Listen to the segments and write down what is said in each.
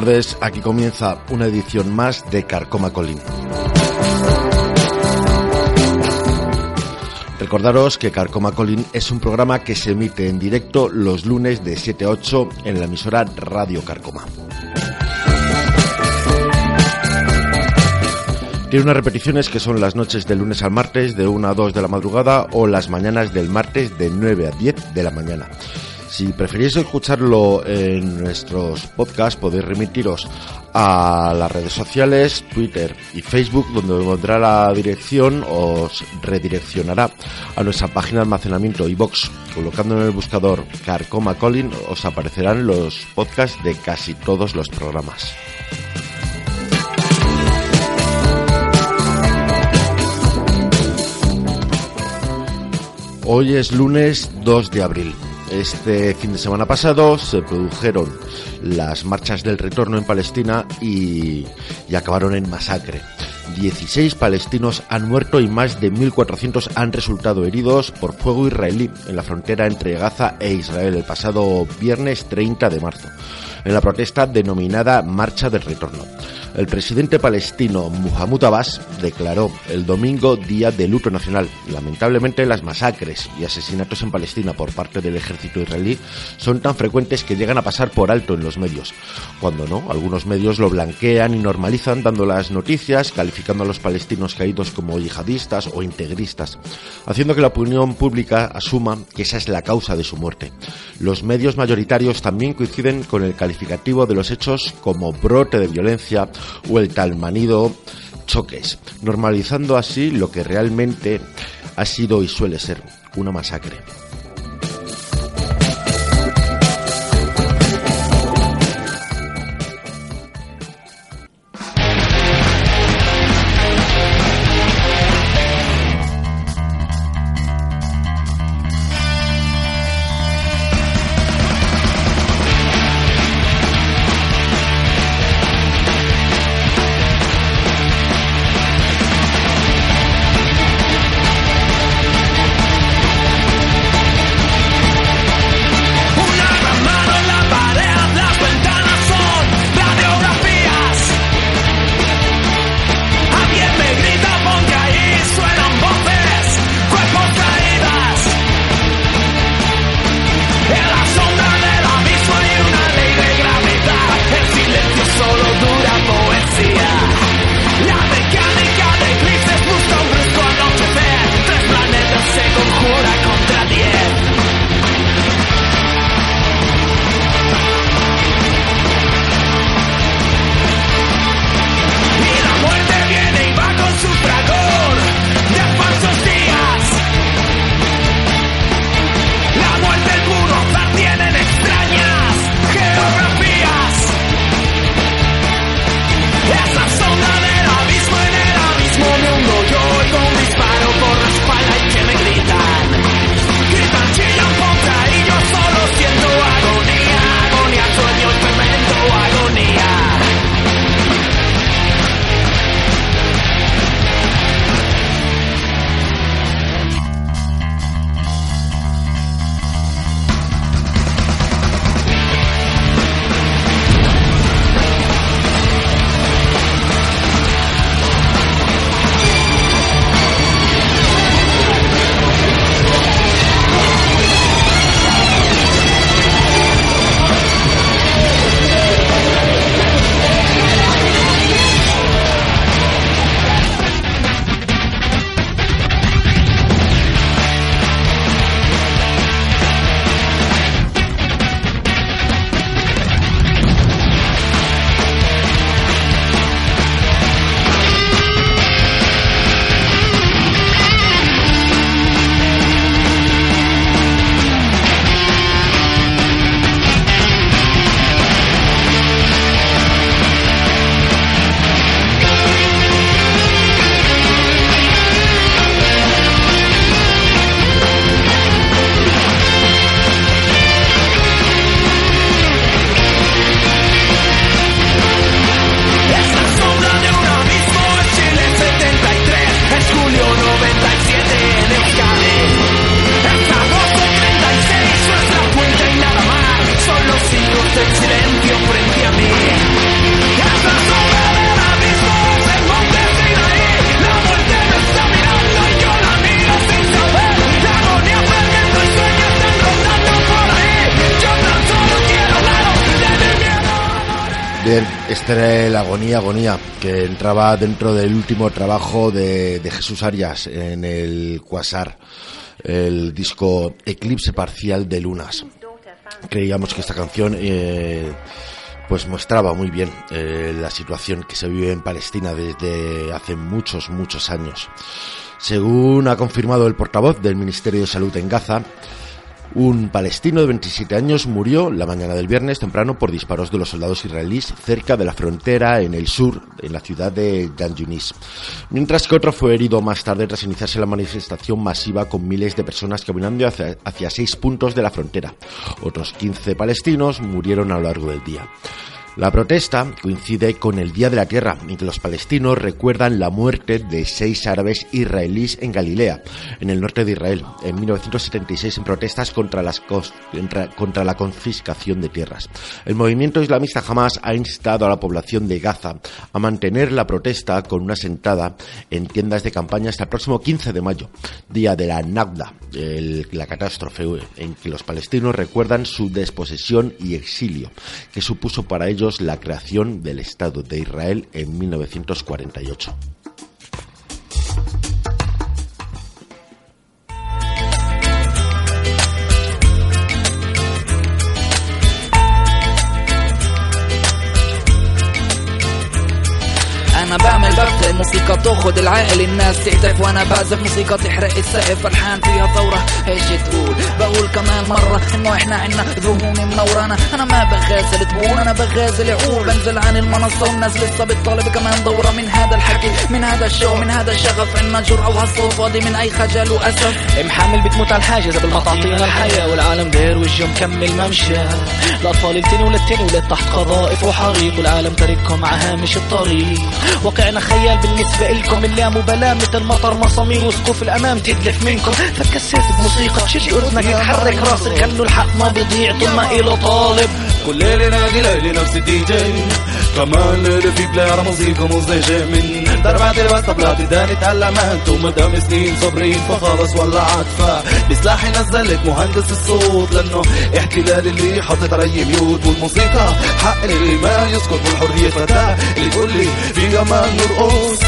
tardes, aquí comienza una edición más de Carcoma Colín. Recordaros que Carcoma Colín es un programa que se emite en directo los lunes de 7 a 8 en la emisora Radio Carcoma. Tiene unas repeticiones que son las noches de lunes al martes de 1 a 2 de la madrugada o las mañanas del martes de 9 a 10 de la mañana. Si preferís escucharlo en nuestros podcasts, podéis remitiros a las redes sociales, Twitter y Facebook, donde encontrará la dirección, os redireccionará a nuestra página de almacenamiento iBox. Colocando en el buscador Carcoma Colin, os aparecerán los podcasts de casi todos los programas. Hoy es lunes 2 de abril. Este fin de semana pasado se produjeron las marchas del retorno en Palestina y, y acabaron en masacre. 16 palestinos han muerto y más de 1.400 han resultado heridos por fuego israelí en la frontera entre Gaza e Israel el pasado viernes 30 de marzo, en la protesta denominada Marcha del Retorno. El presidente palestino Mahmoud Abbas declaró el domingo Día de Luto Nacional. Lamentablemente las masacres y asesinatos en Palestina por parte del ejército israelí son tan frecuentes que llegan a pasar por alto en los medios. Cuando no, algunos medios lo blanquean y normalizan dando las noticias, calificando a los palestinos caídos como yihadistas o integristas, haciendo que la opinión pública asuma que esa es la causa de su muerte. Los medios mayoritarios también coinciden con el de los hechos como brote de violencia o el tal manido choques, normalizando así lo que realmente ha sido y suele ser una masacre. Que entraba dentro del último trabajo de, de Jesús Arias en el Quasar, el disco Eclipse Parcial de Lunas. Creíamos que esta canción eh, pues mostraba muy bien eh, la situación que se vive en Palestina desde hace muchos, muchos años. Según ha confirmado el portavoz del Ministerio de Salud en Gaza, un palestino de 27 años murió la mañana del viernes temprano por disparos de los soldados israelíes cerca de la frontera en el sur, en la ciudad de Yunis. Mientras que otro fue herido más tarde tras iniciarse la manifestación masiva con miles de personas caminando hacia, hacia seis puntos de la frontera. Otros 15 palestinos murieron a lo largo del día. La protesta coincide con el Día de la Tierra, en que los palestinos recuerdan la muerte de seis árabes israelíes en Galilea, en el norte de Israel, en 1976 en protestas contra, las contra, la confiscación de tierras. El movimiento islamista Hamas ha instado a la población de Gaza a mantener la protesta con una sentada en tiendas de campaña hasta el próximo 15 de mayo, día de la Nagda, la catástrofe en que los palestinos recuerdan su desposesión y exilio, que supuso para ellos la creación del Estado de Israel en 1948. ببدا الموسيقى تاخد العقل الناس تهتف وأنا بعزف موسيقى تحرق السقف. فرحان فيها ثورة إيش تقول؟ بقول كمان مرة إنه إحنا عنا ذهون منورانا أنا ما بغازل تقول أنا بغازل عقول بنزل عن المنصة والناس لسه بتطالب كمان دورة من هذا الحكي من هذا الشو من هذا الشغف. عنا جرأة وهالصوت فاضي من أي خجل وأسف. محمل بتموت على الحاجز قبل ما تعطينا الحياة والعالم داير وجهه مكمل ممشى. الأطفال التاني وللتاني ولاد تحت قذائف وحريق. والعالم تاركهم هامش الطريق. واقعنا خيال بالنسبة إلكم اللي مبالاة مثل مطر مسامير وسقوف الأمام تدلف منكم. فتكسرت بموسيقى تشد أذنك تحرك راسك كأنه الحق ما بيضيع طول ما إله طالب. كل ليلة نادي ليلي نفس الدي جي. كمان ليلة في بلاير موسيقى مزعجة من ضربات الباس طبلات اداني تعلمت ومدام سنين صابرين فخلص ولا عطفة بسلاحي نزلت مهندس الصوت لأنه احتلال اللي حاطط علي ميوت. والموسيقى حق اللي ما يسكت والحرية فتاة اللي تقول لي في أمان نرقص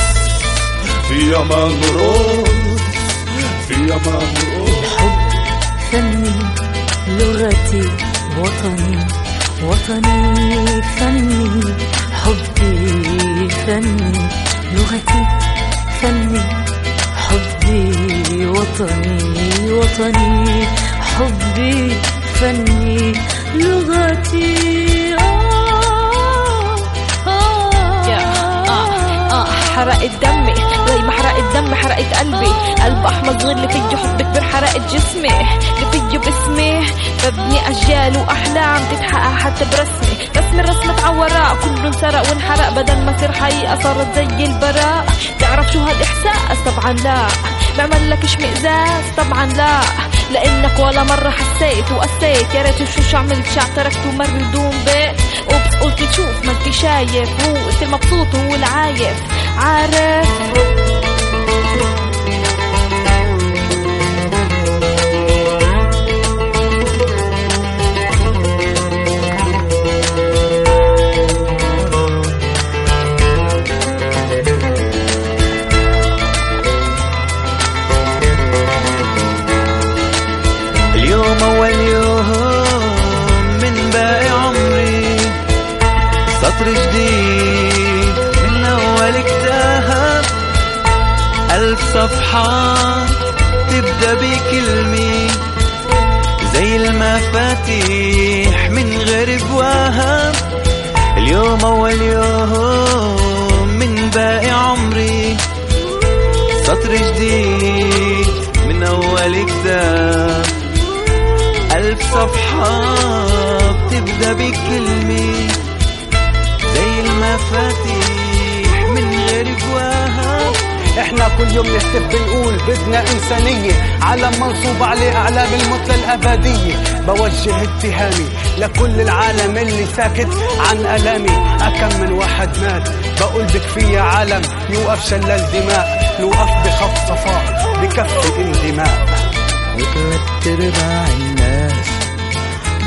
في أمان نرقص في أمان نرقص فني لغتي وطني وطني فني. حبي فني لغتي فني. حبي وطني وطني. حبي فني لغتي. حرقت دمي. زي ما حرقت دمي حرقت قلبي. قلب احمر صغير اللي فيه حب كبير حرقت جسمي. اللي فيه باسمي ببني أجيال وأحلام تتحقق حتى برسمي. رسم الرسم اتعورا كله انسرق وانحرق. بدل ما تصير حقيقة صارت زي البراء. تعرف شو هالاحساس طبعا لا. بعمل لك اشمئزاز طبعا لا. لإنك ولا مرة حسيت وقسيت يا ريت شو شو عملت شع تركت ومر بدون بيت. اوبس قلت تشوف ما انت شايف. هو انت المبسوط وهو العايف. عارف؟ صفحة تبدأ بكلمة زي المفاتيح من غير بواب اليوم أول يوم من باقي عمري. سطر جديد من أول كتاب. ألف صفحة بتبدأ بكلمة زي المفاتيح. إحنا كل يوم نهتف بنقول بدنا انسانية عالم منصوب عليه اعلام المثلى الابدية. بوجه اتهامي لكل العالم اللي ساكت عن آلامي. أكم من واحد مات؟ بقول بكفي يا عالم. يوقف شلال دماء. نوقف بخف صفاء. بكفي اندماء. وثلاث ارباع الناس.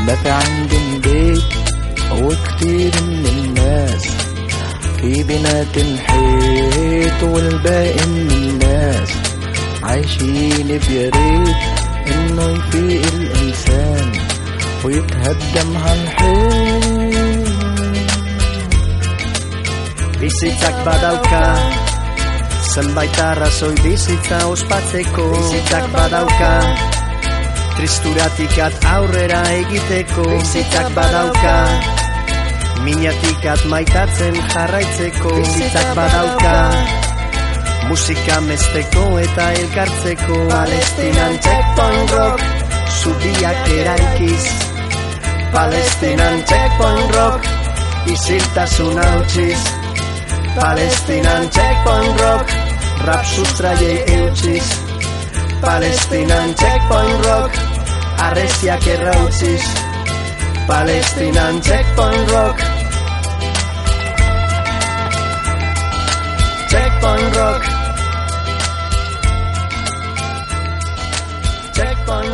ما في عندهم بيت وكتير من الناس. في بنا تنحيت والباقي من الناس عايشين بيريد انه يفيق الانسان ويتهدم هالحيط Bizitzak badauka Zenbait arrazoi bizitza ospatzeko Bizitzak badauka Tristuratikat aurrera egiteko Bizitzak badauka Minatikat maitatzen jarraitzeko Bizitzak badauka. Musika mesteko eta elkartzeko Palestinan checkpoint rock. Zubiak eraikiz. Palestinan checkpoint rock. Isiltasun hautsiz Palestinan checkpoint rock. Rap sustraiei eutxiz Palestinan checkpoint rock. Arreziak errautziz Palestinan checkpoint rock Checkpoint rock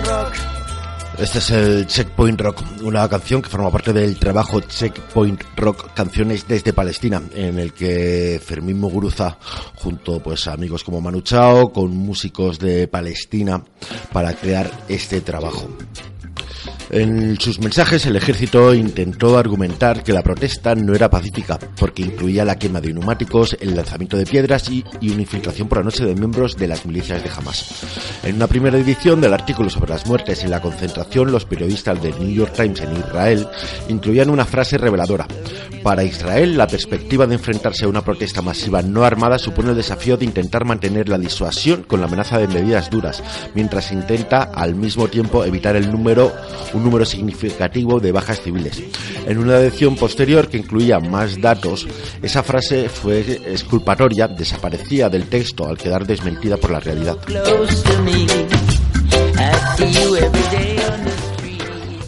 rock Este es el Checkpoint Rock, una canción que forma parte del trabajo Checkpoint Rock Canciones desde Palestina, en el que Fermín Muguruza, junto pues a amigos como Manu Chao, con músicos de Palestina, para crear este trabajo. En sus mensajes el ejército intentó argumentar que la protesta no era pacífica, porque incluía la quema de neumáticos, el lanzamiento de piedras y, una infiltración por la noche de miembros de las milicias de Hamas. En una primera edición del artículo sobre las muertes en la concentración, los periodistas del New York Times en Israel incluían una frase reveladora. Para Israel, la perspectiva de enfrentarse a una protesta masiva no armada supone el desafío de intentar mantener la disuasión con la amenaza de medidas duras, mientras intenta al mismo tiempo evitar el número, un número significativo de bajas civiles. En una edición posterior que incluía más datos, esa frase fue exculpatoria, desaparecía del texto al quedar desmentida por la realidad.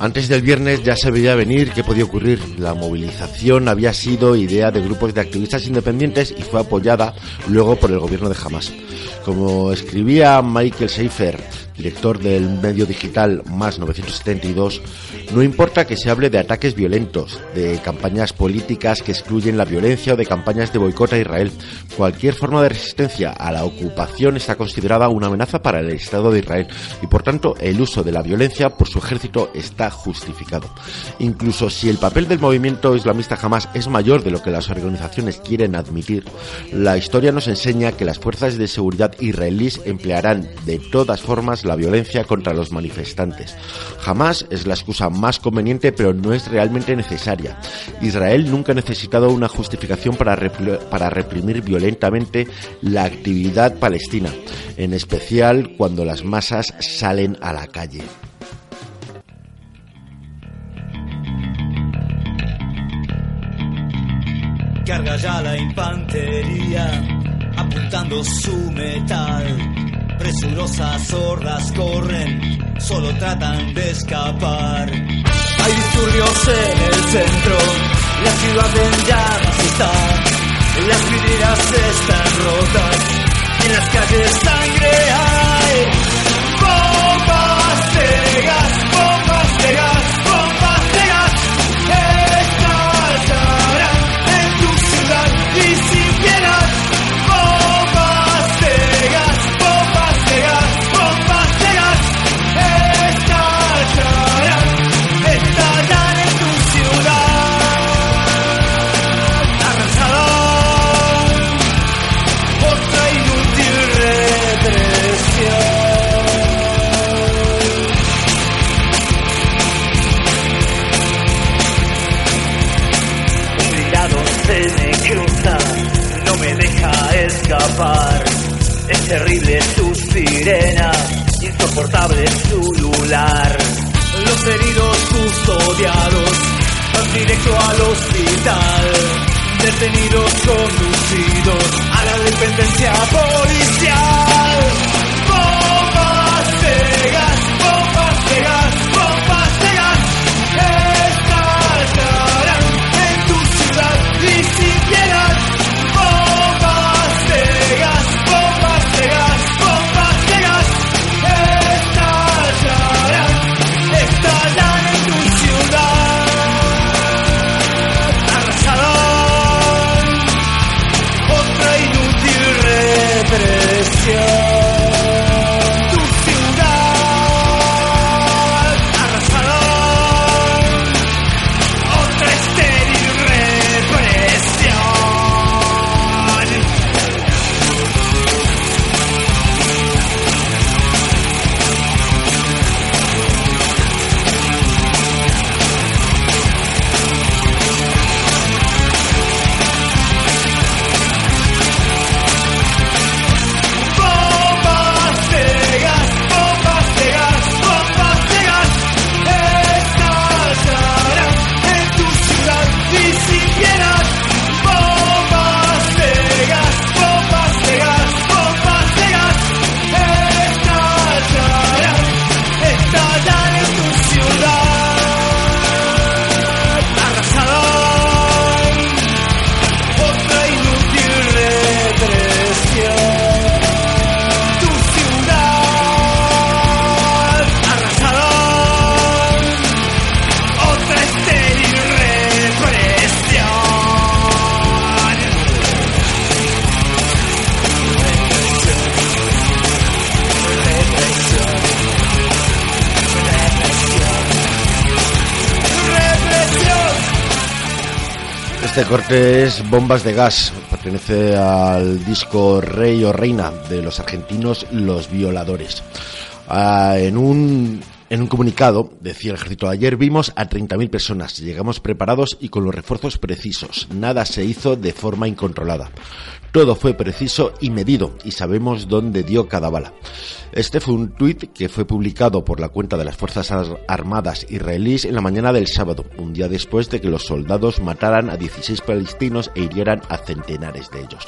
Antes del viernes ya se veía venir qué podía ocurrir. La movilización había sido idea de grupos de activistas independientes y fue apoyada luego por el gobierno de Hamas. Como escribía Michael Seifer, director del medio digital Más 972, no importa que se hable de ataques violentos, de campañas políticas que excluyen la violencia o de campañas de boicot a Israel. Cualquier forma de resistencia a la ocupación está considerada una amenaza para el Estado de Israel y por tanto el uso de la violencia por su ejército está justificado. Incluso si el papel del movimiento islamista jamás es mayor de lo que las organizaciones quieren admitir, la historia nos enseña que las fuerzas de seguridad israelíes emplearán de todas formas la violencia contra los manifestantes. Jamás es la excusa más conveniente, pero no es realmente necesaria. Israel nunca ha necesitado una justificación para, repl- para reprimir violentamente la actividad palestina, en especial cuando las masas salen a la calle. Carga ya la infantería, apuntando su metal. Presurosas hordas corren, solo tratan de escapar. Hay disturbios en el centro, la ciudad en llamas está. Las vidrieras están rotas, en las calles sangre hay. Terrible su sirena, insoportable su lular. Los heridos custodiados van directo al hospital. Detenidos conducidos a la dependencia policial. Bombas de gas, corte es Bombas de Gas, pertenece al disco Rey o Reina de los argentinos Los Violadores. Ah, en un en un comunicado, decía el ejército, ayer vimos a 30.000 personas, llegamos preparados y con los refuerzos precisos, nada se hizo de forma incontrolada. Todo fue preciso y medido y sabemos dónde dio cada bala. Este fue un tuit que fue publicado por la cuenta de las Fuerzas Armadas israelíes en la mañana del sábado, un día después de que los soldados mataran a 16 palestinos e hirieran a centenares de ellos.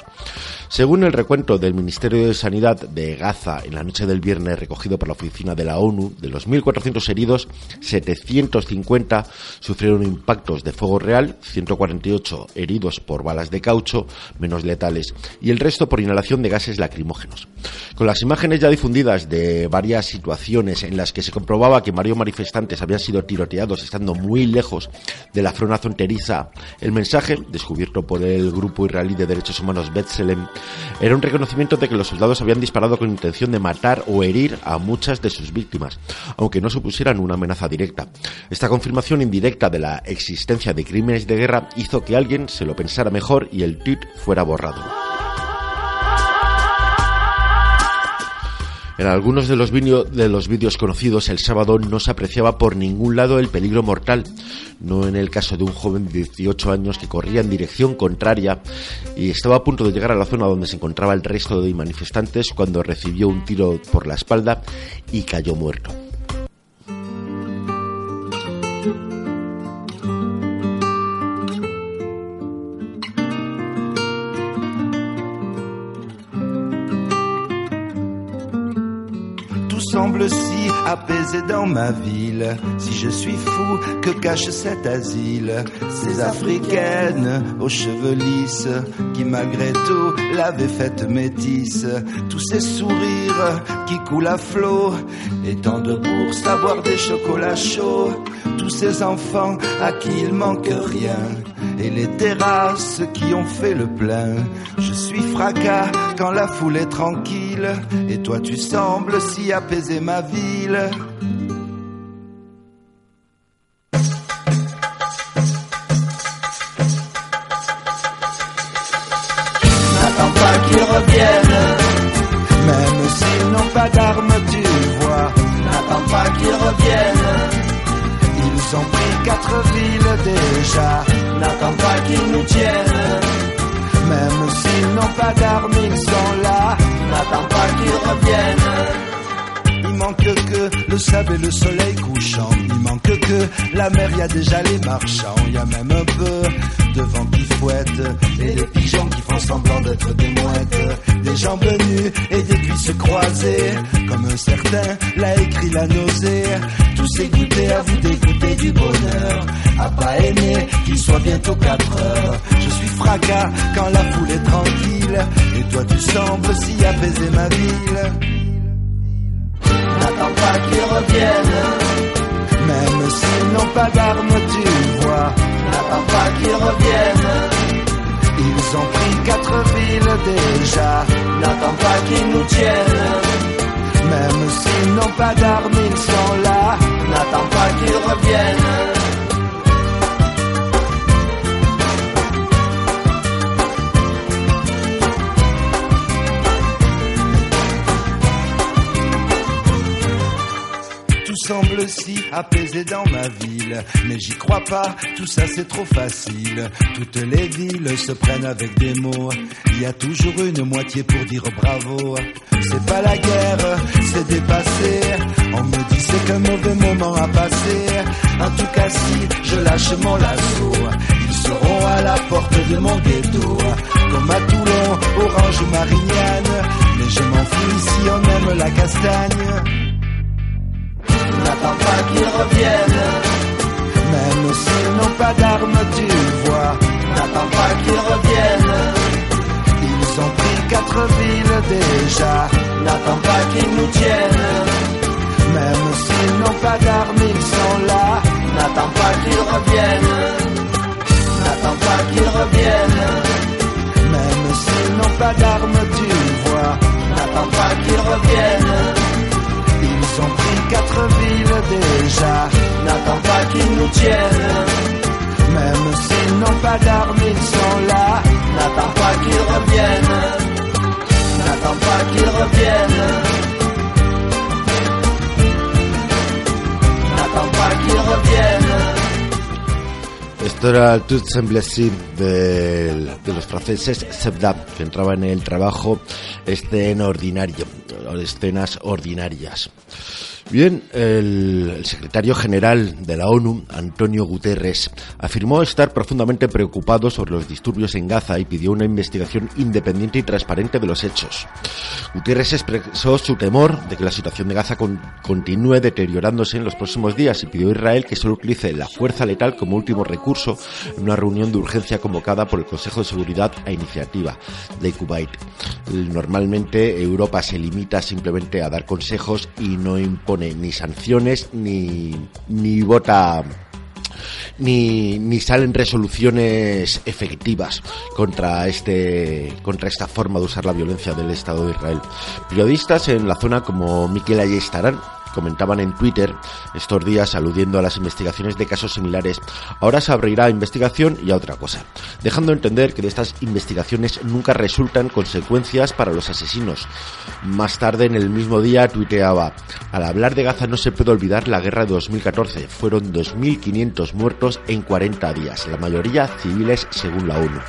Según el recuento del Ministerio de Sanidad de Gaza en la noche del viernes recogido por la oficina de la ONU, de los 1.400 heridos, 750 sufrieron impactos de fuego real, 148 heridos por balas de caucho, menos letales, y el resto por inhalación de gases lacrimógenos. Con las imágenes ya difundidas de varias situaciones en las que se comprobaba que varios manifestantes habían sido tiroteados estando muy lejos de la zona fronteriza, el mensaje, descubierto por el grupo israelí de derechos humanos Betzelem, era un reconocimiento de que los soldados habían disparado con intención de matar o herir a muchas de sus víctimas, aunque no supusieran una amenaza directa. Esta confirmación indirecta de la existencia de crímenes de guerra hizo que alguien se lo pensara mejor y el tweet fuera borrado. En algunos de los, de los vídeos conocidos el sábado no se apreciaba por ningún lado el peligro mortal, no en el caso de un joven de 18 años que corría en dirección contraria y estaba a punto de llegar a la zona donde se encontraba el resto de manifestantes cuando recibió un tiro por la espalda y cayó muerto. Semble si apaisé dans ma ville. Si je suis fou, que cache cet asile? Ces africaines aux cheveux lisses qui malgré tout l'avaient faite métisse. Tous ces sourires qui coulent à flot et tant de bourses à boire des chocolats chauds. Tous ces enfants à qui il manque rien et les terrasses qui ont fait le plein. Je suis fracas quand la foule est tranquille, et toi tu sembles si apaiser ma ville. Ils ont pris quatre villes déjà, n'attends pas qu'ils nous tiennent. Même s'ils n'ont pas d'armes, ils sont là, n'attends pas qu'ils reviennent manque que le sable et le soleil couchant. Il manque que la mer, y a déjà les marchands. Y a même un peu de vent qui fouette et des pigeons qui font semblant d'être des mouettes. Des jambes nues et des cuisses croisées. Comme un certain l'a écrit la nausée. Tous goûter à vous dégoûter du bonheur. À pas aimer qu'il soit bientôt 4 heures. Je suis fracas quand la foule est tranquille. Et toi tu sembles si apaiser ma ville n'attends pas qu'ils reviennent. Même s'ils n'ont pas d'armes, tu vois, n'attends pas qu'ils reviennent. Ils ont pris quatre villes déjà, n'attends pas qu'ils nous tiennent. Même s'ils n'ont pas d'armes, ils sont là, n'attends pas qu'ils reviennent. Semble si apaisé dans ma ville. Mais j'y crois pas, tout ça c'est trop facile. Toutes les villes se prennent avec des mots. Il y a toujours une moitié pour dire bravo. C'est pas la guerre, c'est dépassé. On me dit c'est qu'un mauvais moment à passer. En tout cas si je lâche mon lasso, ils seront à la porte de mon ghetto. Comme à Toulon, Orange, Marignane. Mais je m'en fous si on aime la castagne n'attends pas qu'ils reviennent. Même s'ils n'ont pas d'armes, tu vois, n'attends pas qu'ils reviennent. Ils ont pris quatre villes déjà, n'attends pas qu'ils nous tiennent. Même s'ils n'ont pas d'armes, ils sont là, n'attends pas qu'ils reviennent. N'attends pas qu'ils reviennent. Même s'ils n'ont pas d'armes, tu vois, n'attends pas qu'ils reviennent. quatre villes déjà. N'attends pas qu'ils nous tiennent. Même s'ils n'ont pas d'armes, ils sont là. N'attends pas qu'ils reviennent. N'attends pas qu'ils reviennent. N'attends pas qu'ils reviennent. Esto era el Tout Semble de, de los franceses Sebdab, que entraba en el trabajo este escena ordinario, escenas ordinarias. Bien, el, el, secretario general de la ONU, Antonio Guterres, afirmó estar profundamente preocupado sobre los disturbios en Gaza y pidió una investigación independiente y transparente de los hechos. Guterres expresó su temor de que la situación de Gaza con, continúe deteriorándose en los próximos días y pidió a Israel que solo utilice la fuerza letal como último recurso en una reunión de urgencia convocada por el Consejo de Seguridad a iniciativa de Kuwait. Normalmente Europa se limita simplemente a dar consejos y no impone ni sanciones ni, ni vota ni, ni, salen resoluciones efectivas contra este contra esta forma de usar la violencia del Estado de Israel. Periodistas en la zona como Miquel Ayestarán comentaban en Twitter estos días aludiendo a las investigaciones de casos similares. Ahora se abrirá a investigación y a otra cosa, dejando entender que de estas investigaciones nunca resultan consecuencias para los asesinos. Más tarde en el mismo día tuiteaba, al hablar de Gaza no se puede olvidar la guerra de 2014, fueron 2.500 muertos en 40 días, la mayoría civiles según la ONU.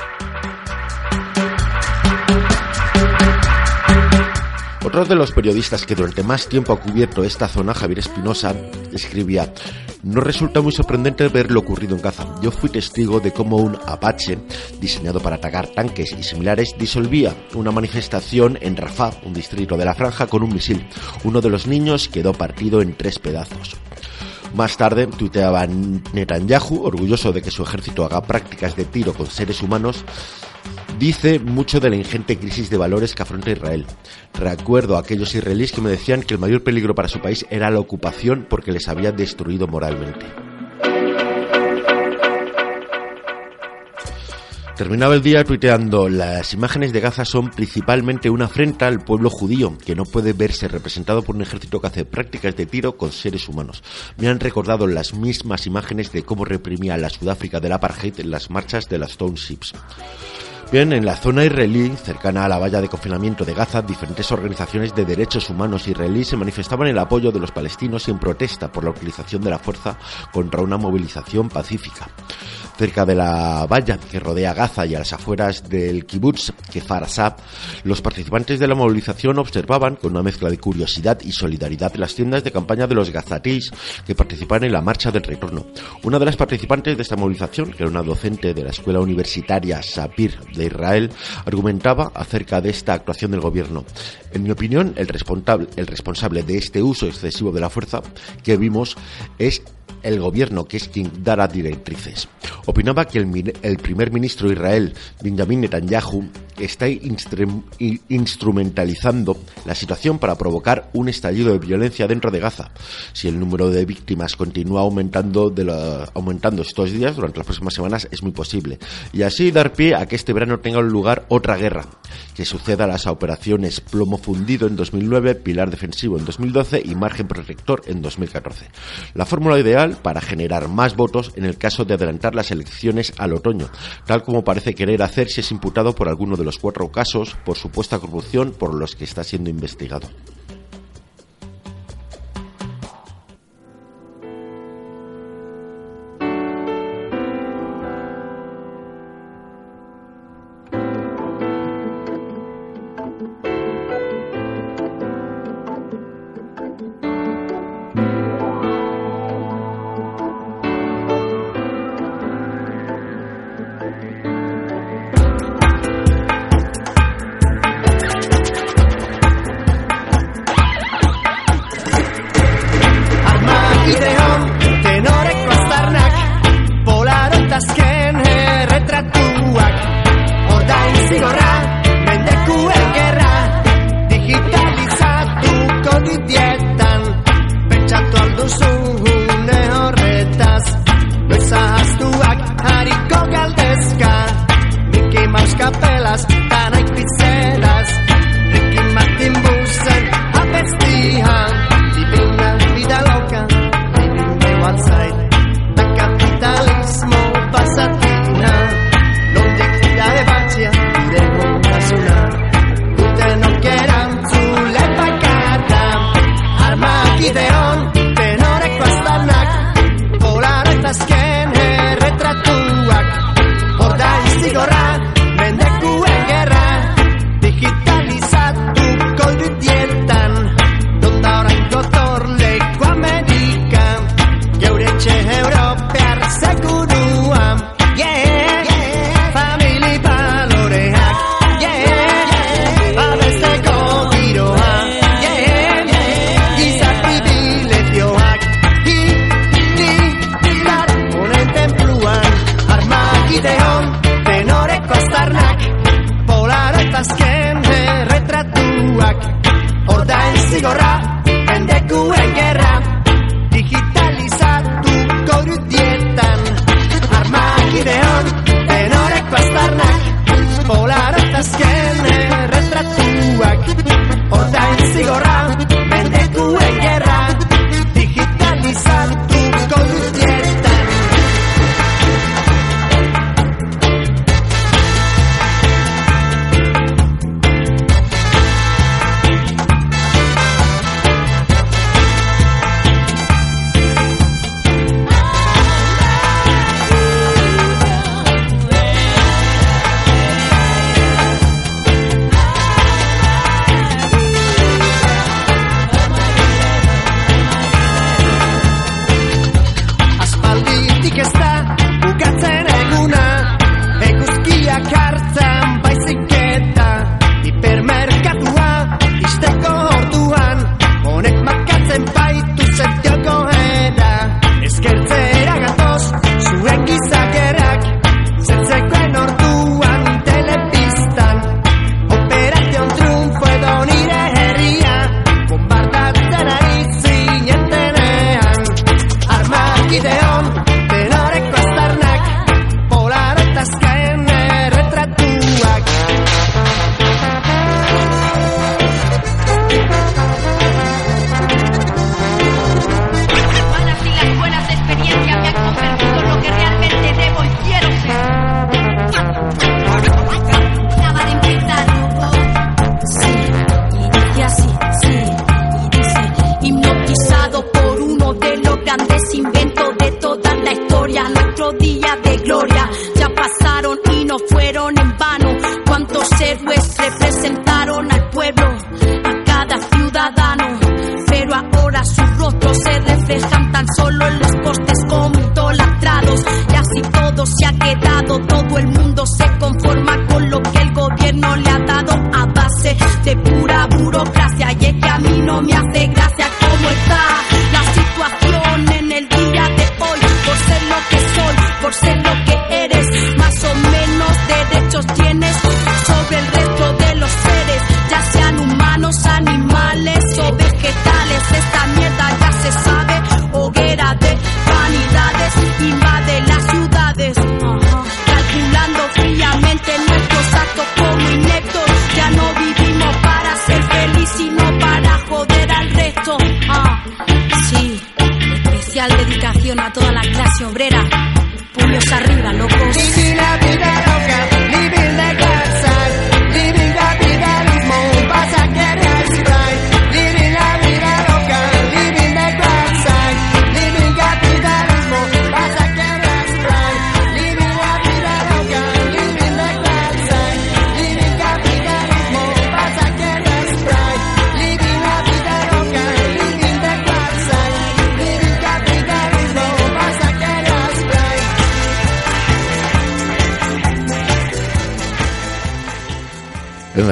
Otro de los periodistas que durante más tiempo ha cubierto esta zona, Javier Espinosa, escribía, no resulta muy sorprendente ver lo ocurrido en Gaza. Yo fui testigo de cómo un Apache, diseñado para atacar tanques y similares, disolvía una manifestación en Rafah, un distrito de la franja, con un misil. Uno de los niños quedó partido en tres pedazos. Más tarde tuiteaba Netanyahu, orgulloso de que su ejército haga prácticas de tiro con seres humanos, dice mucho de la ingente crisis de valores que afronta Israel. Recuerdo a aquellos israelíes que me decían que el mayor peligro para su país era la ocupación porque les había destruido moralmente. Terminaba el día tuiteando, las imágenes de Gaza son principalmente una afrenta al pueblo judío, que no puede verse representado por un ejército que hace prácticas de tiro con seres humanos. Me han recordado las mismas imágenes de cómo reprimía la Sudáfrica del apartheid en las marchas de las townships. Bien, en la zona israelí, cercana a la valla de confinamiento de Gaza, diferentes organizaciones de derechos humanos israelíes se manifestaban en apoyo de los palestinos en protesta por la utilización de la fuerza contra una movilización pacífica. Cerca de la valla que rodea Gaza y a las afueras del kibbutz Kefar Asab, los participantes de la movilización observaban con una mezcla de curiosidad y solidaridad las tiendas de campaña de los gazatíes que participan en la marcha del retorno. Una de las participantes de esta movilización, que era una docente de la escuela universitaria Sapir de Israel, argumentaba acerca de esta actuación del gobierno. En mi opinión, el responsable, el responsable de este uso excesivo de la fuerza que vimos es el gobierno, que es quien dará directrices. Opinaba que el, el primer ministro de Israel, Benjamin Netanyahu, está instrumentalizando la situación para provocar un estallido de violencia dentro de Gaza. Si el número de víctimas continúa aumentando, de aumentando estos días, durante las próximas semanas, es muy posible. Y así dar pie a que este verano tenga lugar otra guerra, que suceda a las operaciones Plomo Fundido en 2009, Pilar Defensivo en 2012 y Margen Protector en 2014. La fórmula ideal para generar más votos en el caso de adelantar las elecciones al otoño, tal como parece querer hacer si es imputado por alguno de los cuatro casos por supuesta corrupción por los que está siendo investigado.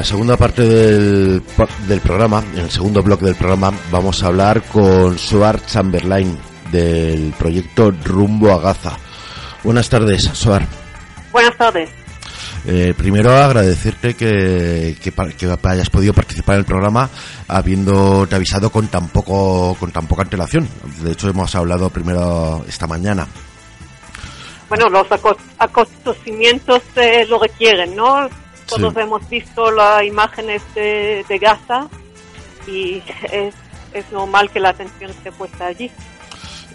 la segunda parte del, del programa, en el segundo bloque del programa, vamos a hablar con Suar Chamberlain del proyecto Rumbo a Gaza. Buenas tardes, Suar. Buenas tardes. Eh, primero agradecerte que, que, que, hayas podido participar en el programa habiéndote avisado con tan poco con tan poca antelación. De hecho hemos hablado primero esta mañana. Bueno, los acontecimientos eh, lo requieren, ¿no? Todos sí. hemos visto las imágenes de, de Gaza y es, es normal que la atención esté puesta allí.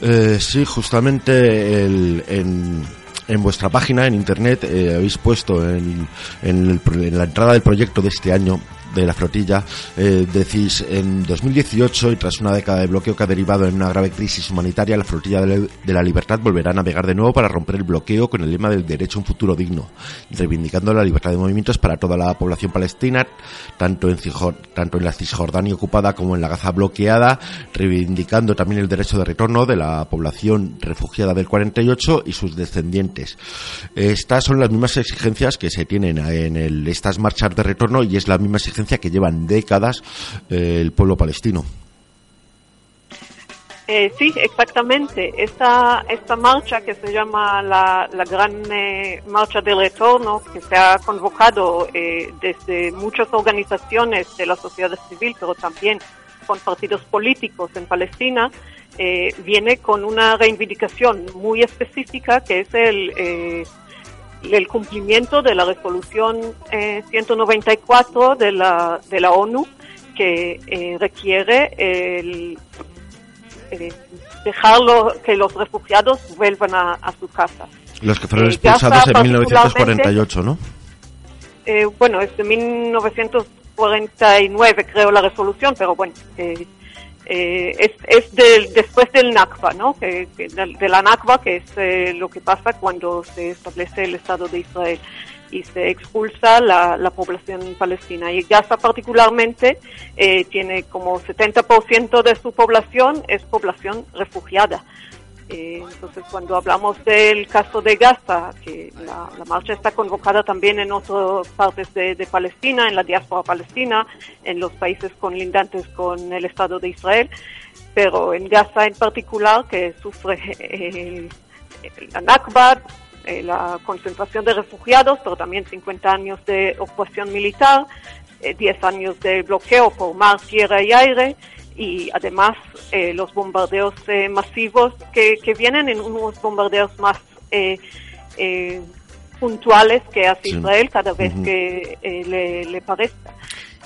Eh, sí, justamente el, en, en, vuestra página, en internet, eh, habéis puesto en, en, el, en, la entrada del proyecto de este año de la flotilla, eh, decís, en 2018 y tras una década de bloqueo que ha derivado en una grave crisis humanitaria, la flotilla de la, libertad volverá a navegar de nuevo para romper el bloqueo con el lema del derecho a un futuro digno, reivindicando la libertad de movimientos para toda la población palestina, tanto en, Cisjor- tanto en la Cisjordania ocupada como en la Gaza bloqueada, reivindicando también el derecho de retorno de la población refugiada del 48 y sus descendientes. Estas son las mismas exigencias que se tienen en estas marchas de retorno y es la misma exigencia que llevan décadas eh, el pueblo palestino. Eh, sí, exactamente. Esta, esta marcha que se llama la, la Gran eh, Marcha del Retorno, que se ha convocado desde muchas organizaciones de la sociedad civil, pero también con partidos políticos en Palestina, viene con una reivindicación muy específica que es el, el cumplimiento de la resolución eh, 194 de la, de la ONU que eh, requiere el eh, dejarlo que los refugiados vuelvan a, a su casa. Los que fueron expulsados en particularmente- 1948, ¿no? Eh, bueno, es de 1949 creo la resolución, pero bueno, eh, eh, es, es del- después del Nakba, ¿no? Que, de, la Nakba, que es eh, lo que pasa cuando se establece el Estado de Israel y se expulsa la, la población palestina. Y Gaza particularmente eh, tiene como 70% de su población es población refugiada. Eh, entonces, cuando hablamos del caso de Gaza, que la, marcha está convocada también en otras partes de, Palestina, en la diáspora palestina, en los países conlindantes con el Estado de Israel, pero en Gaza en particular, que sufre eh, el, la Nakba, eh, la concentración de refugiados, pero también 50 años de ocupación militar, eh, 10 años de bloqueo por mar, tierra y aire, y además eh, los bombardeos eh, masivos que, que vienen en unos bombardeos más eh, eh, puntuales que hace Sí. Israel cada vez Ujú. que eh, le, le parezca.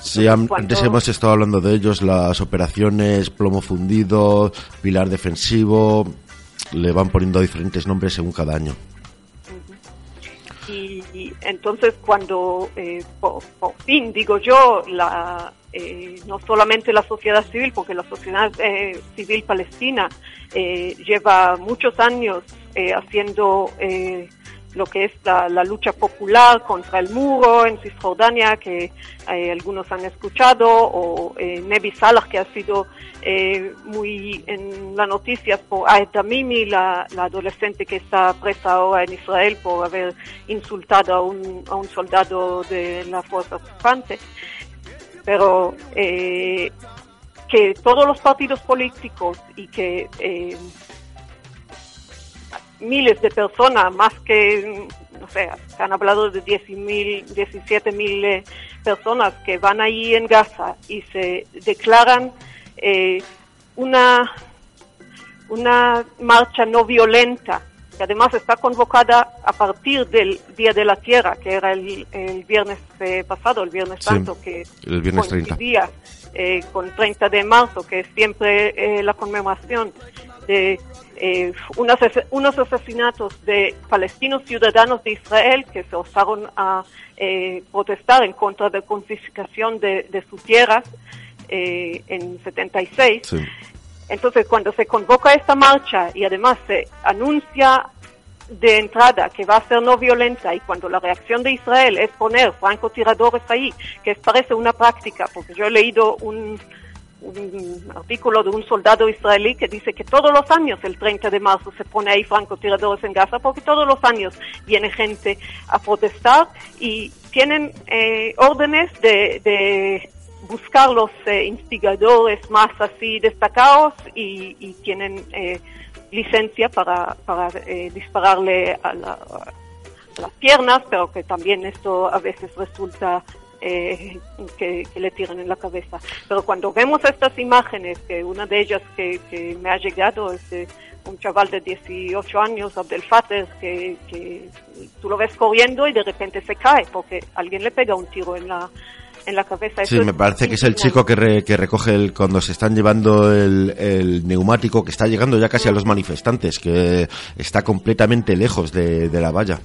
Sí, Cuando- antes hemos estado hablando de ellos, las operaciones plomo fundido, pilar defensivo, le van poniendo diferentes nombres según cada año. Y, y entonces cuando eh, por, por fin digo yo la eh, no solamente la sociedad civil porque la sociedad eh, civil palestina eh, lleva muchos años eh, haciendo lo que es la, lucha popular contra el muro en Cisjordania, que algunos han escuchado, o Nevi Salah, que ha sido muy en las noticias por Aed Tamimi, la, la adolescente que está presa ahora en Israel por haber insultado a un, a un soldado de la fuerza ocupante. Pero eh, que todos los partidos políticos y que eh, miles de personas, más que, no sé, se han hablado de 10 mil, 17 mil eh, personas que van ahí en Gaza y se declaran eh, una, una marcha no violenta, que además está convocada a partir del Día de la Tierra, que era el, el viernes eh, pasado, el viernes Sí, santo, que el viernes 30. coincidía eh, con 30 de marzo, que es siempre eh, la conmemoración de eh, unos, unos asesinatos de palestinos ciudadanos de Israel que se osaron a eh, protestar en contra de la confiscación de, de sus tierras en 76. Sí. Entonces, cuando se convoca esta marcha y además se anuncia de entrada que va a ser no violenta y cuando la reacción de Israel es poner francotiradores ahí, que parece una práctica, porque yo he leído un, artículo de un soldado israelí que dice que todos los años, el 30 de marzo, se pone ahí francotiradores en Gaza, porque todos los años viene gente a protestar y tienen eh, órdenes de, de buscar los eh, instigadores más así destacados y, y tienen eh, licencia para, para eh, dispararle a, la- a las piernas, pero que también esto a veces resulta eh, que, le tiran en la cabeza. Pero cuando vemos estas imágenes, que una de ellas que, que me ha llegado es de un chaval de 18 años, Abdel Fattah, que, que tú lo ves corriendo y de repente se cae porque alguien le pega un tiro en la, en la cabeza. Sí, Eso me parece que es el chico que, re- que recoge el, cuando se están llevando el, el neumático, que está llegando ya casi a los manifestantes, que está completamente lejos de, de la valla.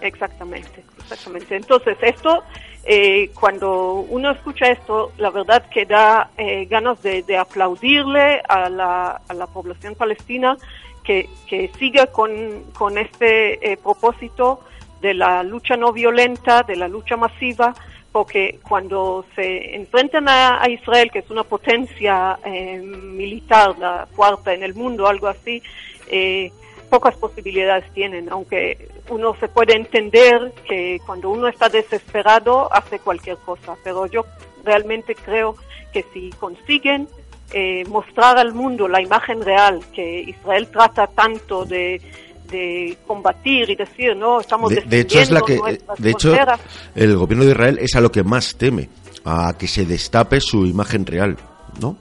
Exactamente, exactamente. Entonces, esto eh, cuando uno escucha esto, la verdad que da eh, ganas de, de aplaudirle a la, a la población palestina que, que siga con, con este eh, propósito de la lucha no violenta, de la lucha masiva, porque cuando se enfrentan a, Israel, que es una potencia eh, militar, la cuarta en el mundo, algo así, eh, pocas posibilidades tienen, aunque uno se puede entender que cuando uno está desesperado hace cualquier cosa, pero yo realmente creo que si consiguen eh, mostrar al mundo la imagen real que Israel trata tanto de, de combatir y decir, no, estamos De, de hecho, es la que, nuestras de hecho, fronteras. el gobierno de Israel es a lo que más teme, a que se destape su imagen real, ¿no?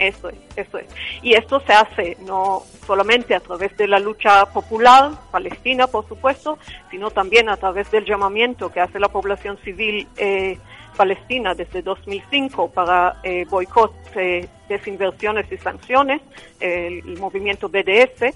Eso es, eso es. Y esto se hace no solamente a través de la lucha popular palestina, por supuesto, sino también a través del llamamiento que hace la población civil eh, palestina desde 2005 para eh, boicot, eh, desinversiones y sanciones, el, el movimiento BDS,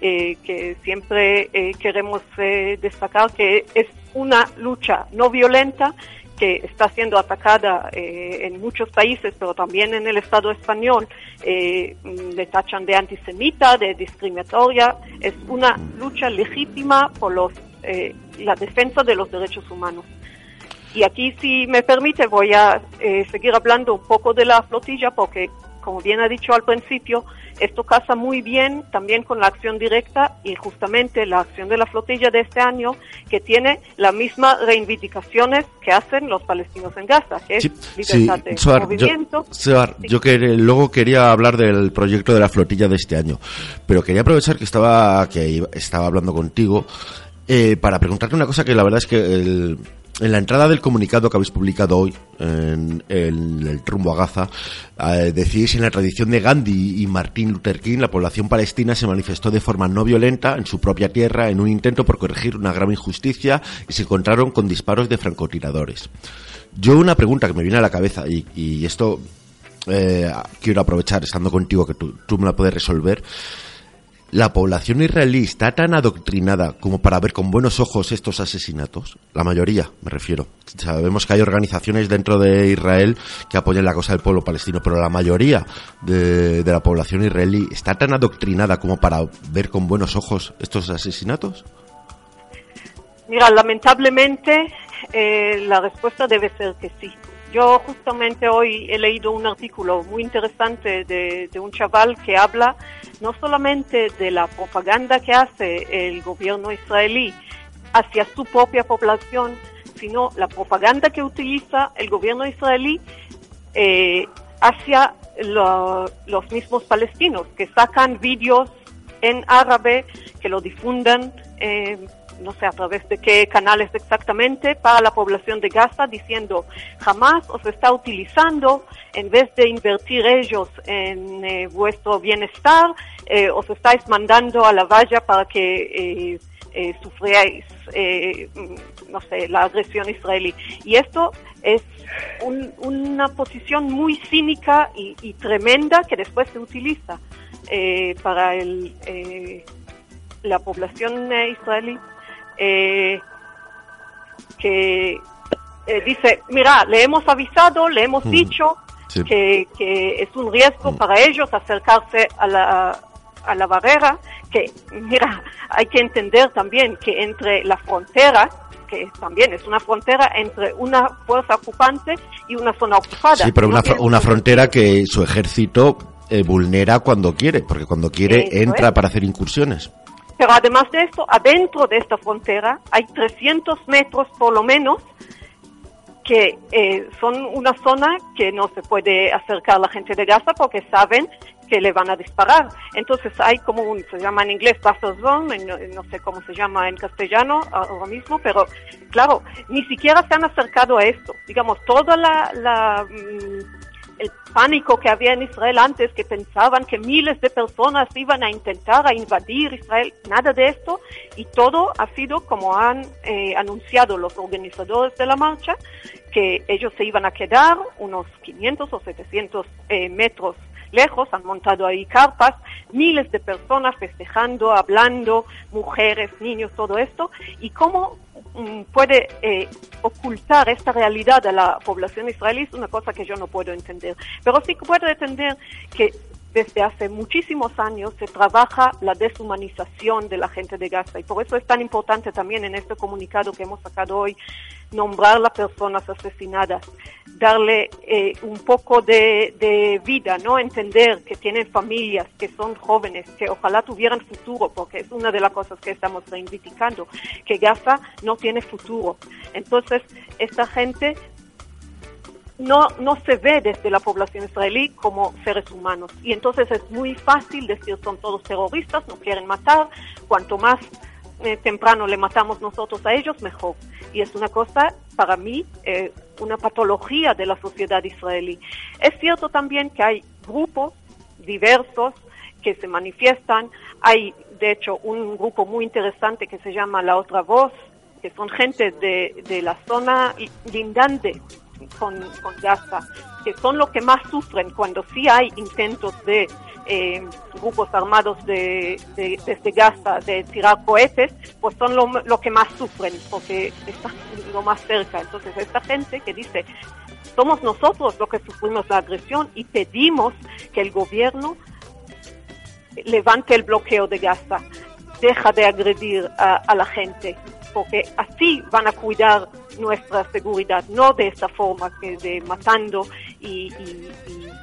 eh, que siempre eh, queremos eh, destacar que es una lucha no violenta que está siendo atacada eh, en muchos países, pero también en el Estado español, mm, le tachan de antisemita, de discriminatoria. Es una lucha legítima por los, la defensa de los derechos humanos. Y aquí, si me permite, voy a seguir hablando un poco de la flotilla, porque, como bien ha dicho al principio, esto casa muy bien también con la acción directa y justamente la acción de la flotilla de este año, que tiene las mismas reivindicaciones que hacen los palestinos en Gaza, que es libertad de Suar, yo, movimiento. Suar, yo que, luego quería hablar del proyecto de la flotilla de este año, pero quería aprovechar que estaba, que iba- estaba hablando contigo eh, para preguntarte una cosa que la verdad es que el- en la entrada del comunicado que habéis publicado hoy en, el rumbo a Gaza, eh, decís en la tradición de Gandhi y Martin Luther King, la población palestina se manifestó de forma no violenta en su propia tierra en un intento por corregir una grave injusticia y se encontraron con disparos de francotiradores. Yo una pregunta que me viene a la cabeza y, y esto eh, quiero aprovechar estando contigo que tú, tú me la puedes resolver. ¿La población israelí está tan adoctrinada como para ver con buenos ojos estos asesinatos? La mayoría, me refiero. Sabemos que hay organizaciones dentro de Israel que apoyan la causa del pueblo palestino, pero la mayoría de, de la población israelí está tan adoctrinada como para ver con buenos ojos estos asesinatos? Mira, lamentablemente eh, la respuesta debe ser que sí. Yo justamente hoy he leído un artículo muy interesante de, un chaval que habla no solamente de la propaganda que hace el gobierno israelí hacia su propia población, sino la propaganda que utiliza el gobierno israelí eh, hacia lo- los mismos palestinos, que sacan vídeos en árabe, que lo difundan, eh, no sé a través de qué canales exactamente, para la población de Gaza, diciendo, jamás os está utilizando, en vez de invertir ellos en eh, vuestro bienestar, eh, os estáis mandando a la valla para que eh, eh, eh, mm, no sé, la agresión israelí. Y esto es un- una posición muy cínica y, tremenda que después se utiliza para el, la población israelí eh, que eh, dice, mira, le hemos avisado, le hemos Mm. dicho Sí. que, que es un riesgo para ellos acercarse a la, a la barrera, que, mira, hay que entender también que entre la frontera, que también es una frontera entre una fuerza ocupante y una zona ocupada. Sí, pero No una, fr- una frontera que su ejército eh, vulnera cuando quiere, porque cuando quiere Eso entra es. para hacer incursiones. Pero además de esto, adentro de esta frontera hay 300 metros por lo menos que eh, son una zona que no se puede acercar la gente de Gaza porque saben que le van a disparar. Entonces hay como un, se llama en inglés buffer zone, no sé cómo se llama en castellano ahora mismo, pero claro, ni siquiera se han acercado a esto. Digamos, toda la, la, mm, el pánico que había en Israel antes, que pensaban que miles de personas iban a intentar a invadir Israel, nada de esto, y todo ha sido como han eh, anunciado los organizadores de la marcha, que ellos se iban a quedar unos 500 o 700 eh, metros lejos, han montado ahí carpas, miles de personas festejando, hablando, mujeres, niños, todo esto, y cómo mm, puede eh, ocultar esta realidad a la población israelí es una cosa que yo no puedo entender. Pero sí que puedo entender que desde hace muchísimos años se trabaja la deshumanización de la gente de Gaza y por eso es tan importante también en este comunicado que hemos sacado hoy nombrar las personas asesinadas, darle eh, un poco de, de, vida, ¿no? Entender que tienen familias, que son jóvenes, que ojalá tuvieran futuro, porque es una de las cosas que estamos reivindicando, que Gaza no tiene futuro. Entonces, esta gente no, no se ve desde la población israelí como seres humanos. Y entonces es muy fácil decir son todos terroristas, no quieren matar, cuanto más eh, temprano le matamos nosotros a ellos, mejor. Y es una cosa, para mí, eh, una patología de la sociedad israelí. Es cierto también que hay grupos diversos que se manifiestan. Hay, de hecho, un grupo muy interesante que se llama La Otra Voz, que son gente de, de la zona lindante con, con Gaza, que son los que más sufren cuando sí hay intentos de eh, grupos armados de, de, desde Gaza de tirar cohetes, pues son lo, lo, que más sufren porque están lo más cerca. Entonces, esta gente que dice, somos nosotros los que sufrimos la agresión y pedimos que el gobierno levante el bloqueo de Gaza, deja de agredir a, a la gente, porque así van a cuidar nuestra seguridad, no de esta forma que de matando y, y,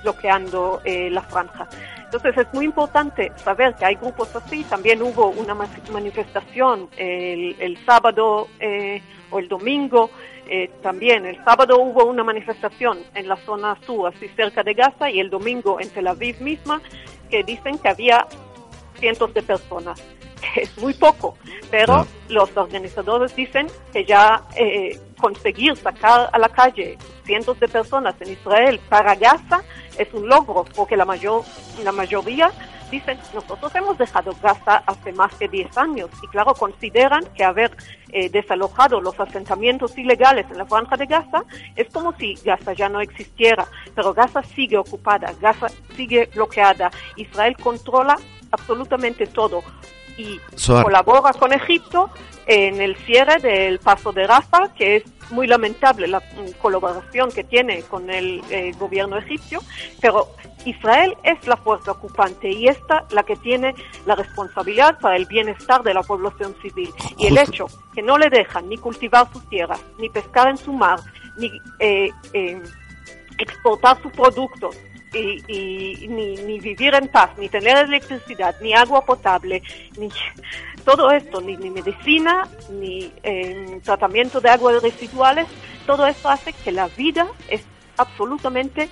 bloqueando eh, la franja. Entonces es muy importante saber que hay grupos así. También hubo una manifestación el, el sábado eh, o el domingo. Eh, también el sábado hubo una manifestación en la zona sur, así cerca de Gaza, y el domingo en Tel Aviv misma, que dicen que había cientos de personas. Que es muy poco, pero Ah. los organizadores dicen que ya eh, conseguir sacar a la calle cientos de personas en Israel para Gaza es un logro, porque la, mayor, la mayoría dicen, nosotros hemos dejado Gaza hace más de 10 años y claro, consideran que haber eh, desalojado los asentamientos ilegales en la franja de Gaza es como si Gaza ya no existiera, pero Gaza sigue ocupada, Gaza sigue bloqueada, Israel controla absolutamente todo. Y colabora con Egipto en el cierre del paso de Rafah, que es muy lamentable la colaboración que tiene con el eh, gobierno egipcio, pero Israel es la fuerza ocupante y esta la que tiene la responsabilidad para el bienestar de la población civil. Y el hecho que no le dejan ni cultivar sus tierras, ni pescar en su mar, ni eh, eh, exportar sus productos, y, y ni, ni vivir en paz, ni tener electricidad, ni agua potable, ni todo esto, ni, ni medicina, ni eh, tratamiento de aguas residuales, todo esto hace que la vida es absolutamente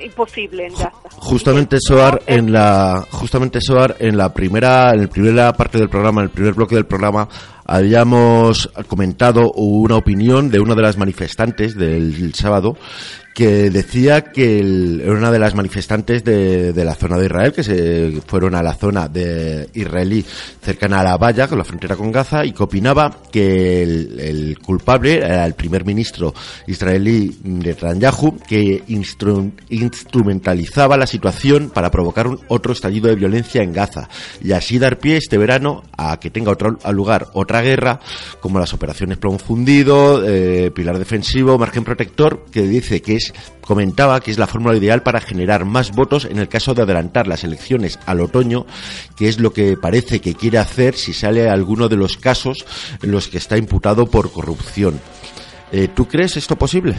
imposible en Gaza. Justamente Soar en la justamente Soar en la primera en la primera parte del programa, en el primer bloque del programa habíamos comentado una opinión de una de las manifestantes del sábado que decía que el- era una de las manifestantes de, de la zona de Israel que se fueron a la zona de israelí cercana a la valla con la frontera con Gaza y que opinaba que el, culpable era el primer ministro israelí Netanyahu que instru- instrumentalizaba la situación para provocar un otro estallido de violencia en Gaza y así dar pie este verano a que tenga otro lugar otra guerra como las operaciones Plomo Fundido, eh, Pilar Defensivo, Margen Protector que dice que es comentaba que es la fórmula ideal para generar más votos en el caso de adelantar las elecciones al otoño, que es lo que parece que quiere hacer si sale alguno de los casos en los que está imputado por corrupción. Eh, ¿Tú crees esto posible?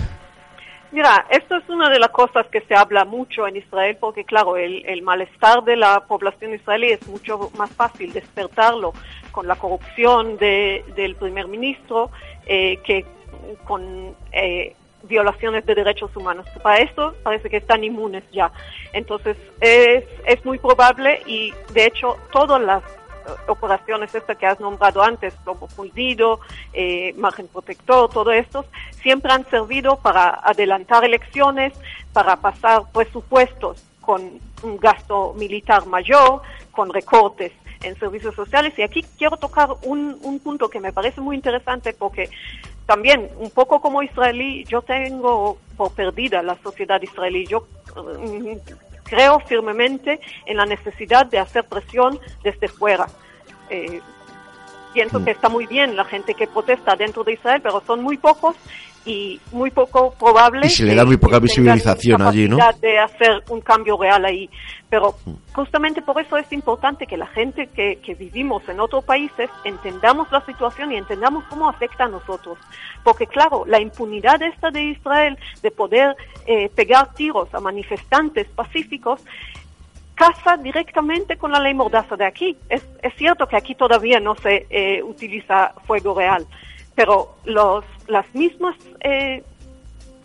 Mira, esto es una de las cosas que se habla mucho en Israel porque, claro, el, el malestar de la población israelí es mucho más fácil despertarlo con la corrupción de, del primer ministro eh, que con eh, violaciones de derechos humanos. Para esto parece que están inmunes ya. Entonces, es, es muy probable y, de hecho, todas las eh, operaciones estas que has nombrado antes, plomo fundido, eh, margen protector, todo esto, siempre han servido para adelantar elecciones, para pasar presupuestos con un gasto militar mayor, con recortes en servicios sociales. Y aquí quiero tocar un, un punto que me parece muy interesante porque también, un poco como israelí, yo tengo por perdida la sociedad israelí. Yo mm, creo firmemente en la necesidad de hacer presión desde fuera. Eh, pienso Mm. que está muy bien la gente que protesta dentro de Israel, pero son muy pocos y muy poco probable Y se le da muy poca visibilización allí, ¿no? de hacer un cambio real ahí. Pero justamente por eso es importante que la gente que, que vivimos en otros países entendamos la situación y entendamos cómo afecta a nosotros. Porque claro, la impunidad esta de Israel de poder eh, pegar tiros a manifestantes pacíficos casa directamente con la ley mordaza de aquí. Es, es cierto que aquí todavía no se eh, utiliza fuego real, pero los, las mismas eh,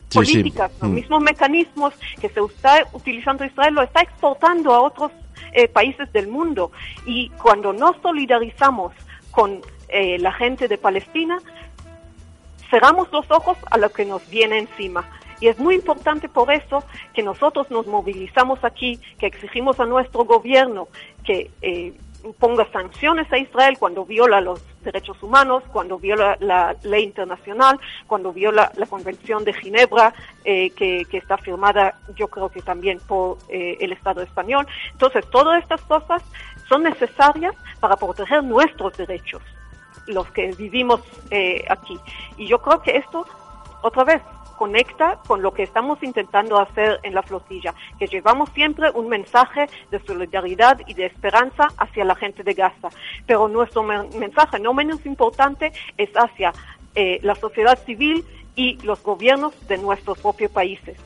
Sí, sí. políticas, los Mm. mismos mecanismos que se está utilizando Israel lo está exportando a otros eh, países del mundo. Y cuando nos solidarizamos con eh, la gente de Palestina, cerramos los ojos a lo que nos viene encima. Y es muy importante por eso que nosotros nos movilizamos aquí, que exigimos a nuestro gobierno que eh, ponga sanciones a Israel cuando viola los derechos humanos, cuando viola la ley internacional, cuando viola la Convención de Ginebra, eh, que, que está firmada yo creo que también por eh, el Estado español. Entonces, todas estas cosas son necesarias para proteger nuestros derechos los que vivimos eh, aquí. Y yo creo que esto, otra vez, conecta con lo que estamos intentando hacer en la flotilla, que llevamos siempre un mensaje de solidaridad y de esperanza hacia la gente de Gaza. Pero nuestro men- mensaje no menos importante es hacia eh, la sociedad civil y los gobiernos de nuestros propios países.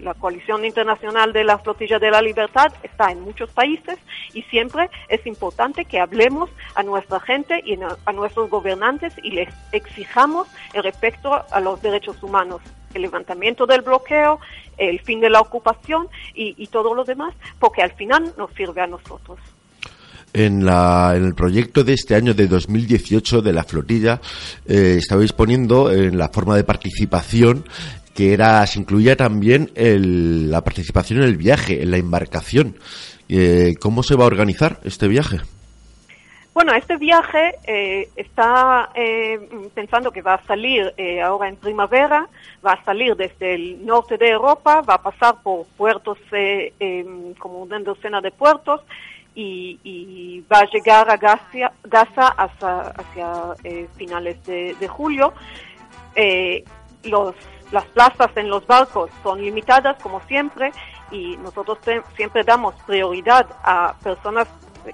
La coalición internacional de la flotilla de la libertad está en muchos países y siempre es importante que hablemos a nuestra gente y a nuestros gobernantes y les exijamos el respeto a los derechos humanos, el levantamiento del bloqueo, el fin de la ocupación y, y todo lo demás, porque al final nos sirve a nosotros. En, la, en el proyecto de este año de 2018 de la flotilla eh, estabais poniendo en la forma de participación que era se incluía también el- la participación en el viaje, en la embarcación. Eh, ¿Cómo se va a organizar este viaje? Bueno, este viaje eh, está eh, pensando que va a salir eh, ahora en primavera, va a salir desde el norte de Europa, va a pasar por puertos, eh, em, como una docena de puertos, y, y va a llegar a Gaza, Gaza hacia eh, finales de, de julio. Eh, los, las plazas en los barcos son limitadas, como siempre, y nosotros siempre damos prioridad a personas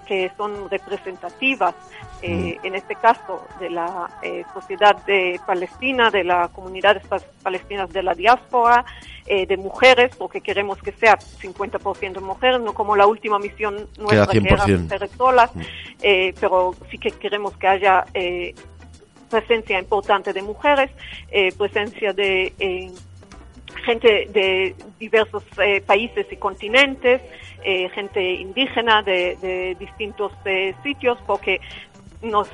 que son representativas, eh, en este caso de la eh, sociedad de Palestina, de la comunidad pa- palestinas de la diáspora, eh, de mujeres, porque queremos que sea 50% mujeres, no como la última misión nuestra que era 100%. mujeres solas, eh, pero sí que queremos que haya presencia importante de mujeres, presencia de gente de diversos eh, países y continentes, eh, gente indígena de, de distintos eh, sitios, porque nos,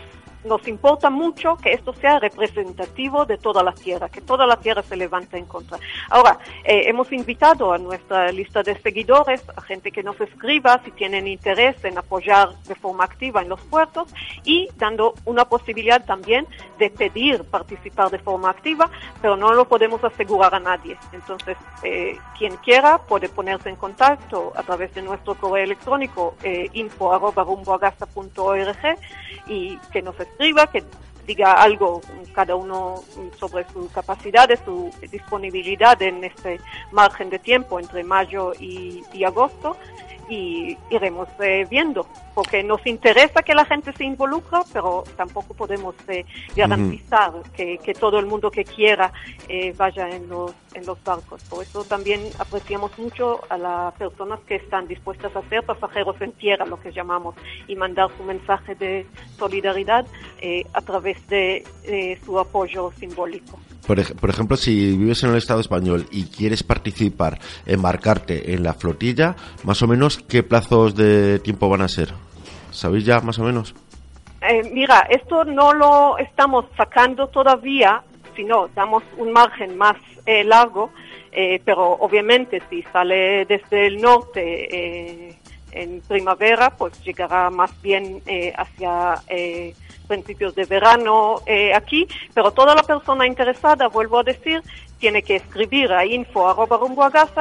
nos importa mucho que esto sea representativo de toda la tierra, que toda la tierra se levante en contra. Ahora, eh, hemos invitado a nuestra lista de seguidores, a gente que nos escriba si tienen interés en apoyar de forma activa en los puertos y dando una posibilidad también de pedir participar de forma activa, pero no lo podemos asegurar a nadie. Entonces, eh, quien quiera puede ponerse en contacto a través de nuestro correo electrónico eh, info y que nos escriba, que diga algo cada uno sobre su capacidad, su disponibilidad en este margen de tiempo entre mayo y, y agosto y iremos eh, viendo, porque nos interesa que la gente se involucre, pero tampoco podemos eh, garantizar que, que todo el mundo que quiera eh, vaya en los, en los barcos. Por eso también apreciamos mucho a las personas que están dispuestas a ser pasajeros en tierra, lo que llamamos, y mandar su mensaje de solidaridad eh, a través de eh, su apoyo simbólico. Por, ej- por ejemplo, si vives en el Estado español y quieres participar, embarcarte en la flotilla, más o menos, ¿qué plazos de tiempo van a ser? ¿Sabéis ya más o menos? Eh, mira, esto no lo estamos sacando todavía, sino damos un margen más eh, largo, eh, pero obviamente si sale desde el norte eh, en primavera, pues llegará más bien hacia principios de verano eh, aquí, pero toda la persona interesada, vuelvo a decir, tiene que escribir a info arroba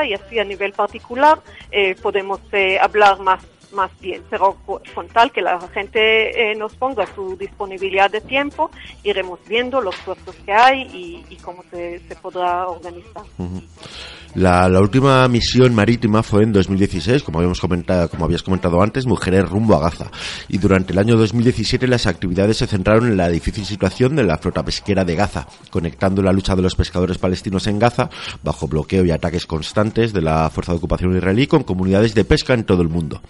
y así a nivel particular eh, podemos eh, hablar más más bien, pero co- con tal que la gente eh, nos ponga su disponibilidad de tiempo, iremos viendo los puestos que hay y, cómo se, podrá organizar. La, la última misión marítima fue en 2016, como habíamos comentado, como habías comentado antes, Mujeres rumbo a Gaza. Y durante el año 2017 las actividades se centraron en la difícil situación de la flota pesquera de Gaza, conectando la lucha de los pescadores palestinos en Gaza, bajo bloqueo y ataques constantes de la fuerza de ocupación israelí, con comunidades de pesca en todo el mundo.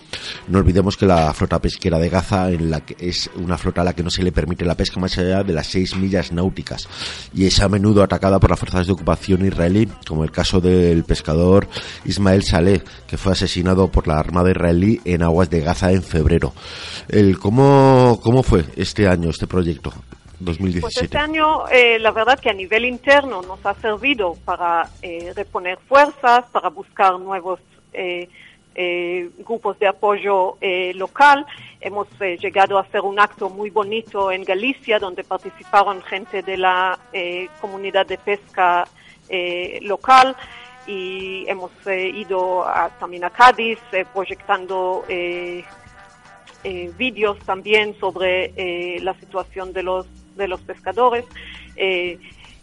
No olvidemos que la flota pesquera de Gaza en la que es una flota a la que no se le permite la pesca más allá de las seis millas náuticas y es a menudo atacada por las fuerzas de ocupación israelí, como el caso del pescador Ismael Saleh, que fue asesinado por la Armada israelí en aguas de Gaza en febrero. El, ¿cómo, ¿Cómo fue este año, este proyecto? Pues 2017. este año, eh, la verdad que a nivel interno nos ha servido para eh, reponer fuerzas, para buscar nuevos eh, eh, grupos de apoyo eh, local. Hemos eh, llegado a hacer un acto muy bonito en Galicia, donde participaron gente de la eh, comunidad de pesca eh, local y hemos eh, ido a- también a Cádiz proyectando vídeos también sobre la situación de los de los pescadores.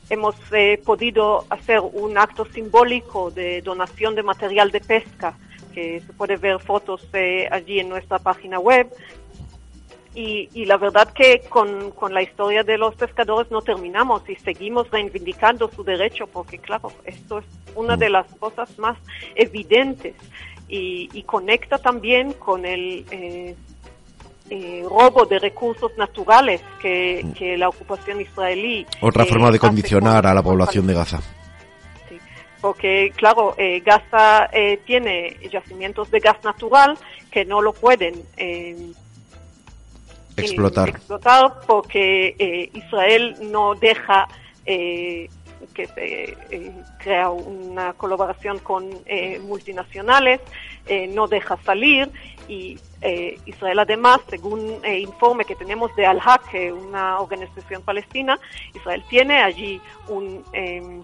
Hemos eh, podido hacer un acto simbólico de donación de material de pesca, que se puede ver fotos eh, allí en nuestra página web. Y, y la verdad que con, con la historia de los pescadores no terminamos y seguimos reivindicando su derecho, porque claro, esto es una de las cosas más evidentes y, y conecta también con el eh, eh, robo de recursos naturales que, que la ocupación israelí. Otra eh, forma de condicionar con- a la población de Gaza. Porque claro, eh, Gaza eh, tiene yacimientos de gas natural que no lo pueden eh, Explotar. explotar porque eh, Israel no deja eh, que se crea una colaboración con eh, multinacionales, no deja salir y eh, Israel además, según eh, informe que tenemos de Al-Haq, una organización palestina, Israel tiene allí un eh,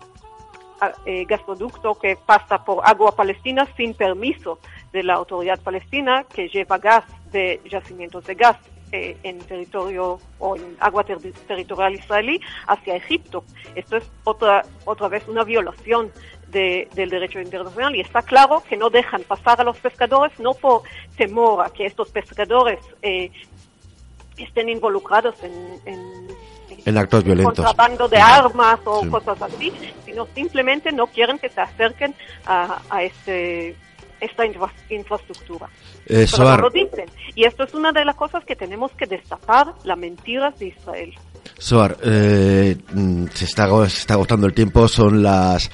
eh, gasoducto que pasa por agua palestina sin permiso de la autoridad palestina que lleva gas de yacimientos de gas eh, en territorio o en agua ter- territorial israelí hacia Egipto. Esto es otra otra vez una violación de- del derecho internacional y está claro que no dejan pasar a los pescadores no por temor a que estos pescadores eh, estén involucrados en En actos violentos. contrabando de armas o Sí. cosas así, sino simplemente no quieren que se acerquen a, a este esta infra- infraestructura. Eh, Pero no lo dicen. Y esto es una de las cosas que tenemos que destapar, las mentiras de Israel. Soar, eh, mm, se, está, agotando el tiempo, son las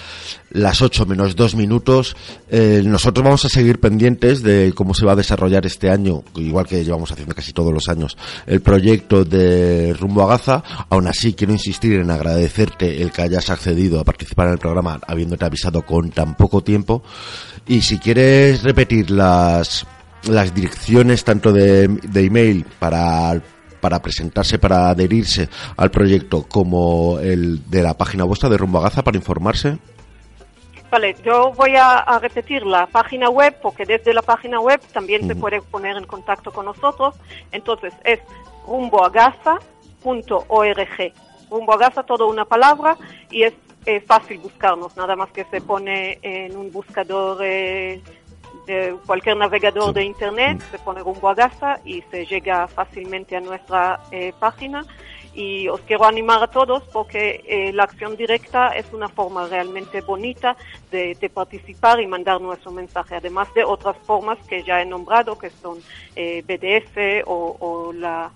las 8 menos 2 minutos. Eh, nosotros vamos a seguir pendientes de cómo se va a desarrollar este año, igual que llevamos haciendo casi todos los años, el proyecto de Rumbo a Gaza. Aún así, quiero insistir en agradecerte el que hayas accedido a participar en el programa, habiéndote avisado con tan poco tiempo. Y si quieres repetir las, las direcciones tanto de, de email para para presentarse, para adherirse al proyecto, como el de la página vuestra de Rumbo a Gaza para informarse. Vale, yo voy a, a repetir la página web porque desde la página web también se puede poner en contacto con nosotros. Entonces es rumboagaza.org. Rumbo a Gaza, todo una palabra y es eh, fácil buscarnos, nada más que se pone en un buscador eh, de cualquier navegador de internet, se pone rumbo a Gaza y se llega fácilmente a nuestra eh, página. Y os quiero animar a todos porque eh, la acción directa es una forma realmente bonita de, de participar y mandar nuestro mensaje, además de otras formas que ya he nombrado, que son eh, BDF o, o la